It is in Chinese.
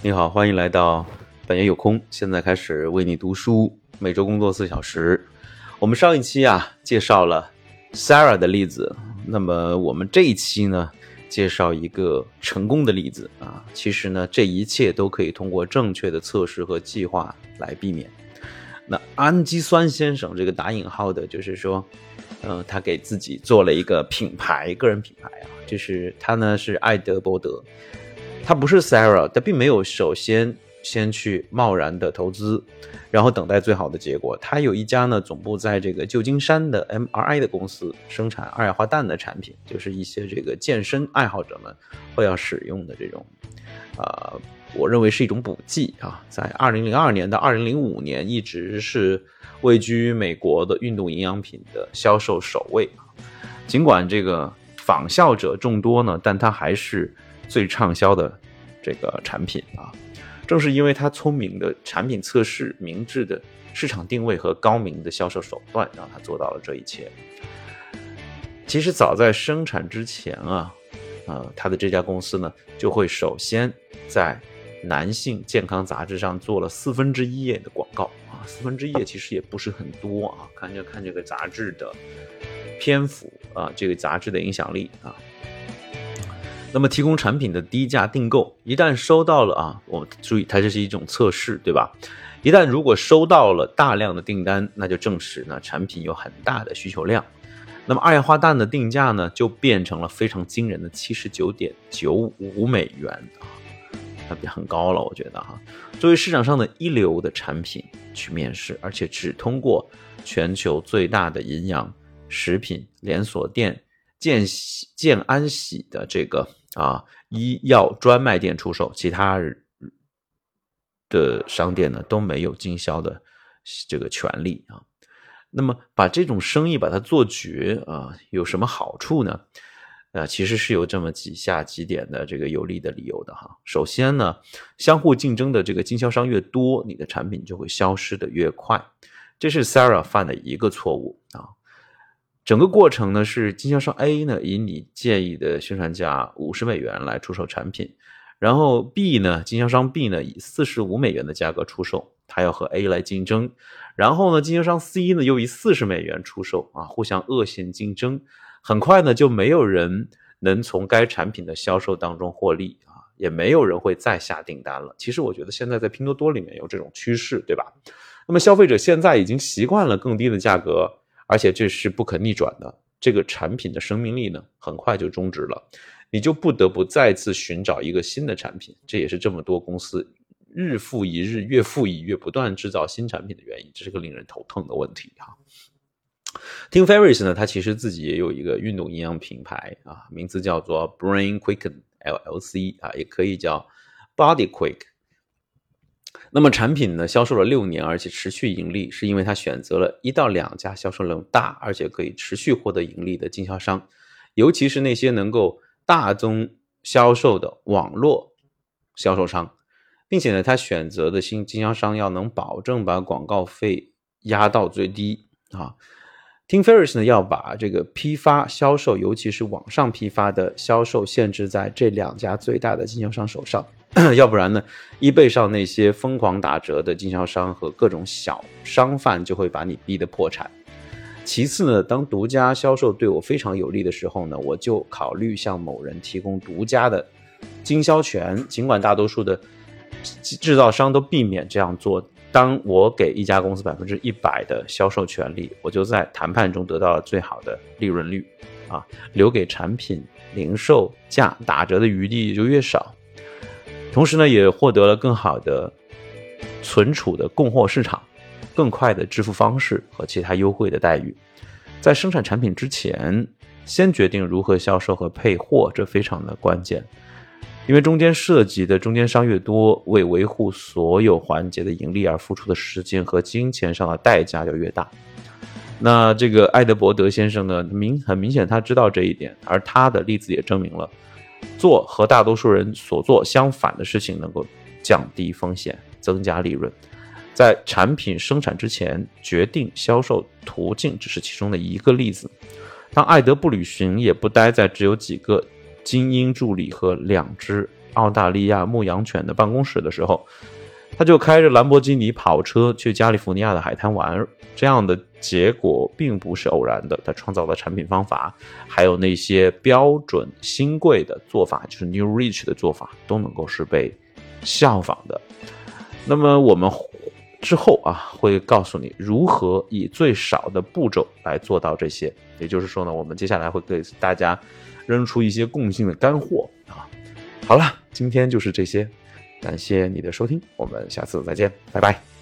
你好，欢迎来到本爷有空。现在开始为你读书，每周工作四小时。我们上一期啊介绍了 Sarah 的例子，那么我们这一期呢介绍一个成功的例子啊。其实呢，这一切都可以通过正确的测试和计划来避免。那氨基酸先生这个打引号的，就是说，呃，他给自己做了一个品牌，个人品牌啊，就是他呢是艾德伯德。他不是 Sarah，他并没有首先先去贸然的投资，然后等待最好的结果。他有一家呢总部在这个旧金山的 MRI 的公司，生产二氧化氮的产品，就是一些这个健身爱好者们会要使用的这种，啊，我认为是一种补剂啊。在二零零二年到二零零五年，一直是位居美国的运动营养品的销售首位。尽管这个仿效者众多呢，但他还是。最畅销的这个产品啊，正是因为它聪明的产品测试、明智的市场定位和高明的销售手段，让它做到了这一切。其实早在生产之前啊，呃，他的这家公司呢，就会首先在男性健康杂志上做了四分之一页的广告啊，四分之一页其实也不是很多啊，看就看这个杂志的篇幅啊，这个杂志的影响力啊。那么提供产品的低价订购，一旦收到了啊，我注意它这是一种测试，对吧？一旦如果收到了大量的订单，那就证实呢产品有很大的需求量。那么二氧化氮的定价呢，就变成了非常惊人的七十九点九五美元啊，那比很高了，我觉得哈。作为市场上的一流的产品去面试，而且只通过全球最大的营养食品连锁店健健安喜的这个。啊，医药专卖店出售，其他的商店呢都没有经销的这个权利啊。那么把这种生意把它做绝啊，有什么好处呢？啊，其实是有这么几下几点的这个有利的理由的哈。首先呢，相互竞争的这个经销商越多，你的产品就会消失的越快，这是 Sarah 犯的一个错误啊。整个过程呢是经销商 A 呢以你建议的宣传价五十美元来出售产品，然后 B 呢经销商 B 呢以四十五美元的价格出售，他要和 A 来竞争，然后呢经销商 C 呢又以四十美元出售啊，互相恶性竞争，很快呢就没有人能从该产品的销售当中获利啊，也没有人会再下订单了。其实我觉得现在在拼多多里面有这种趋势，对吧？那么消费者现在已经习惯了更低的价格。而且这是不可逆转的，这个产品的生命力呢，很快就终止了，你就不得不再次寻找一个新的产品。这也是这么多公司日复一日、月复一月不断制造新产品的原因。这是个令人头疼的问题哈。Tim Ferriss 呢，他其实自己也有一个运动营养品牌啊，名字叫做 Brain Quicken LLC 啊，也可以叫 Body Quick。那么产品呢销售了六年，而且持续盈利，是因为他选择了一到两家销售量大，而且可以持续获得盈利的经销商，尤其是那些能够大宗销售的网络销售商，并且呢，他选择的新经销商要能保证把广告费压到最低啊。Tim Ferriss 呢要把这个批发销售，尤其是网上批发的销售限制在这两家最大的经销商手上。要不然呢，eBay 上那些疯狂打折的经销商和各种小商贩就会把你逼得破产。其次呢，当独家销售对我非常有利的时候呢，我就考虑向某人提供独家的经销权。尽管大多数的制造商都避免这样做，当我给一家公司百分之一百的销售权利，我就在谈判中得到了最好的利润率。啊，留给产品零售价打折的余地就越少。同时呢，也获得了更好的存储的供货市场、更快的支付方式和其他优惠的待遇。在生产产品之前，先决定如何销售和配货，这非常的关键。因为中间涉及的中间商越多，为维护所有环节的盈利而付出的时间和金钱上的代价就越大。那这个艾德伯德先生呢，明很明显他知道这一点，而他的例子也证明了。做和大多数人所做相反的事情，能够降低风险、增加利润。在产品生产之前决定销售途径，只是其中的一个例子。当爱德不旅行，也不待在只有几个精英助理和两只澳大利亚牧羊犬的办公室的时候，他就开着兰博基尼跑车去加利福尼亚的海滩玩。这样的结果并不是偶然的，他创造的产品方法，还有那些标准新贵的做法，就是 New Rich 的做法，都能够是被效仿的。那么我们之后啊，会告诉你如何以最少的步骤来做到这些。也就是说呢，我们接下来会给大家扔出一些共性的干货啊。好了，今天就是这些，感谢你的收听，我们下次再见，拜拜。